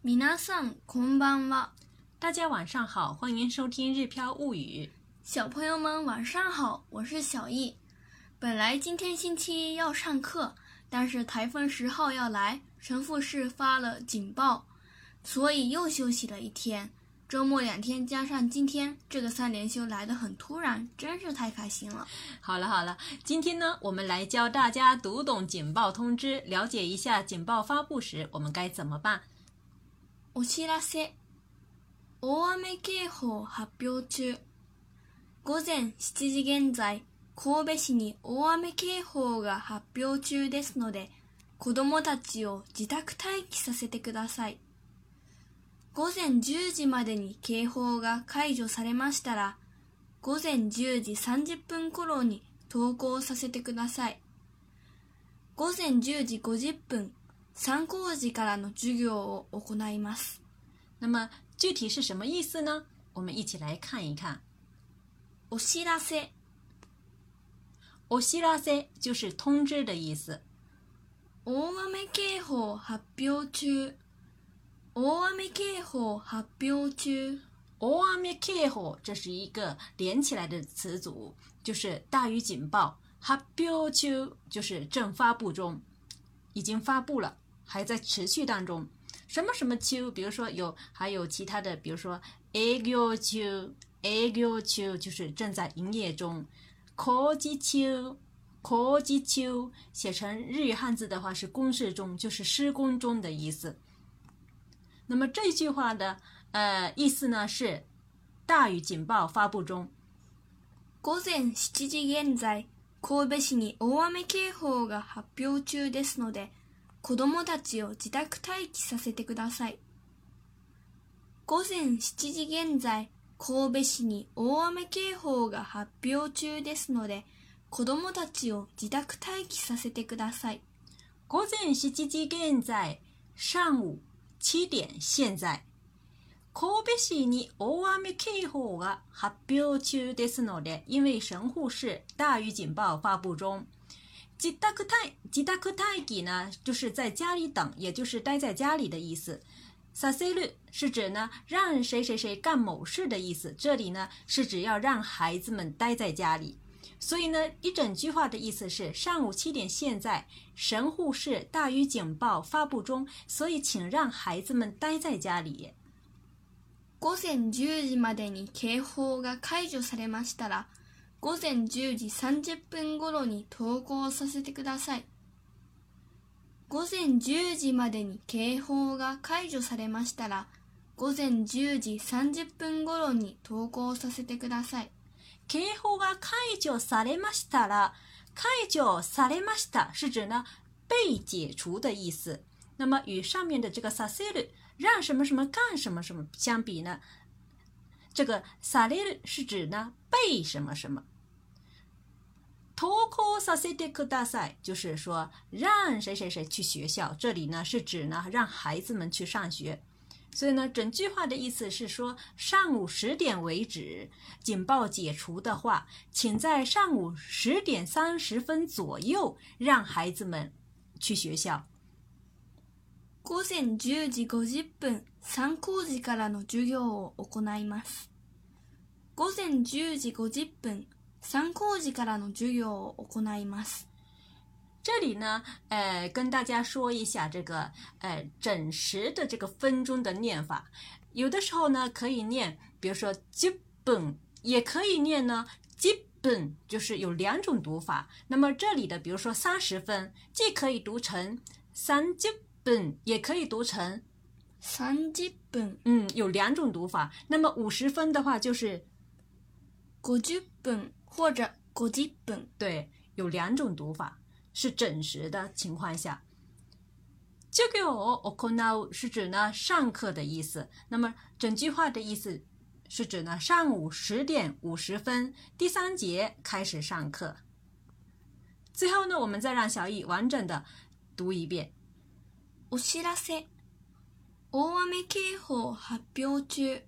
米娜桑，ばんは。大家晚上好，欢迎收听《日飘物语》。小朋友们晚上好，我是小易。本来今天星期一要上课，但是台风十号要来，神父是发了警报，所以又休息了一天。周末两天加上今天，这个三连休来的很突然，真是太开心了。好了好了，今天呢，我们来教大家读懂警报通知，了解一下警报发布时我们该怎么办。お知らせ大雨警報発表中午前7時現在神戸市に大雨警報が発表中ですので子どもたちを自宅待機させてください午前10時までに警報が解除されましたら午前10時30分頃に登校させてください午前10時50分参考時からの授業を行います。那么具体是什么意思呢？我们一起来看一看。お知らせ、お知らせ就是通知的意思。大雨警報発表中、大雨警報発表中。大雨警報这是一个连起来的词组，就是大雨警报。発表中就是正发布中，已经发布了。还在持续当中。什么什么秋，比如说有还有其他的，比如说 Ago 丘，Ago 秋就是正在营业中。Koji 丘，Koji 丘写成日语汉字的话是“公事中”，就是施工中的意思。那么这句话的呃意思呢是大雨警报发布中。現在七時現在、神戸市に大雨警報が発表中ですので。子供たちを自宅待機させてください。午前7時現在、神戸市に大雨警報が発表中ですので、子供たちを自宅待機させてください。午前7時現在、上午7点現在、神戸市に大雨警報が発表中ですので、因为神户市大雨警報发布中。吉ダクタ吉ダクタイ呢？就是在家里等，也就是待在家里的意思。サセル是指呢让谁谁谁干某事的意思。这里呢是指要让孩子们待在家里。所以呢一整句话的意思是：上午七点，现在神户市大雨警报发布中，所以请让孩子们待在家里。午前十一までに警報が解除されましたら。午前10時30分頃に投稿させてください。午前10時までに警報が解除されましたら、午前10時30分頃に投稿させてください。警報が解除されましたら、解除されました是指呢被解除的意思。那么与上面的这个させる让什么什么干什么什么相比呢？这个 “sa” 是指呢被什么什么。t o k s a s i d e k o 大赛就是说让谁谁谁去学校，这里呢是指呢让孩子们去上学。所以呢，整句话的意思是说，上午十点为止警报解除的话，请在上午十点三十分左右让孩子们去学校。午前10時50分参考時からの授業を行います午前10時50分参考時からの授業を行います这里呢，呃，跟大家说一下这个呃整时的这个分钟的念法。有的时候呢，可以念，比如说基本，也可以念呢基本，就是有两种读法。那么这里的，比如说三十分，既可以读成三基嗯，也可以读成三十本。嗯，有两种读法。那么五十分的话就是五十本或者五十本。对，有两种读法。是整时的情况下，教给我，我可能是指呢上课的意思。那么整句话的意思是指呢上午十点五十分第三节开始上课。最后呢，我们再让小易完整的读一遍。お知らせ大雨警報発表中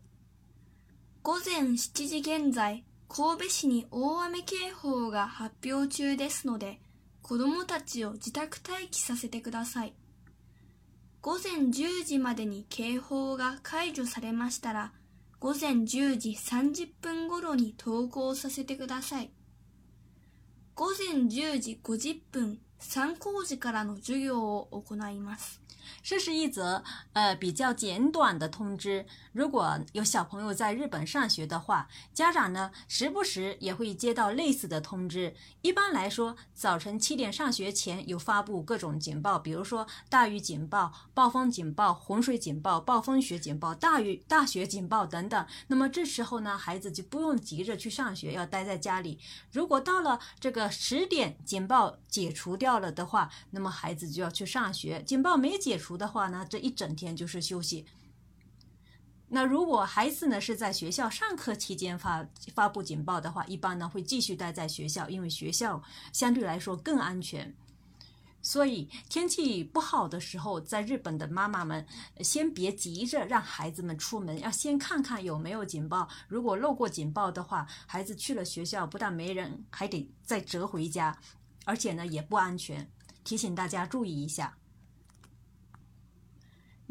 午前7時現在神戸市に大雨警報が発表中ですので子どもたちを自宅待機させてください午前10時までに警報が解除されましたら午前10時30分ごろに投稿させてください午前10時50分参考時からの授業を行います。这是一则呃比较简短的通知。如果有小朋友在日本上学的话，家长呢时不时也会接到类似的通知。一般来说，早晨七点上学前有发布各种警报，比如说大雨警报、暴风警报、洪水警报、暴风雪警报、大雨大雪警报等等。那么这时候呢，孩子就不用急着去上学，要待在家里。如果到了这个十点警报解除掉了的话，那么孩子就要去上学。警报没解。除的话呢，这一整天就是休息。那如果孩子呢是在学校上课期间发发布警报的话，一般呢会继续待在学校，因为学校相对来说更安全。所以天气不好的时候，在日本的妈妈们先别急着让孩子们出门，要先看看有没有警报。如果漏过警报的话，孩子去了学校不但没人，还得再折回家，而且呢也不安全。提醒大家注意一下。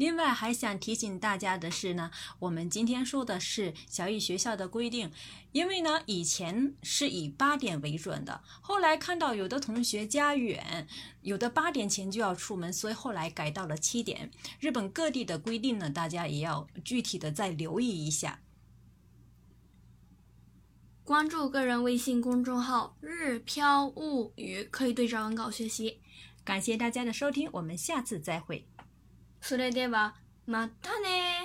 另外还想提醒大家的是呢，我们今天说的是小雨学校的规定，因为呢以前是以八点为准的，后来看到有的同学家远，有的八点前就要出门，所以后来改到了七点。日本各地的规定呢，大家也要具体的再留意一下。关注个人微信公众号“日飘物语”，可以对照文稿学习。感谢大家的收听，我们下次再会。それでは、またね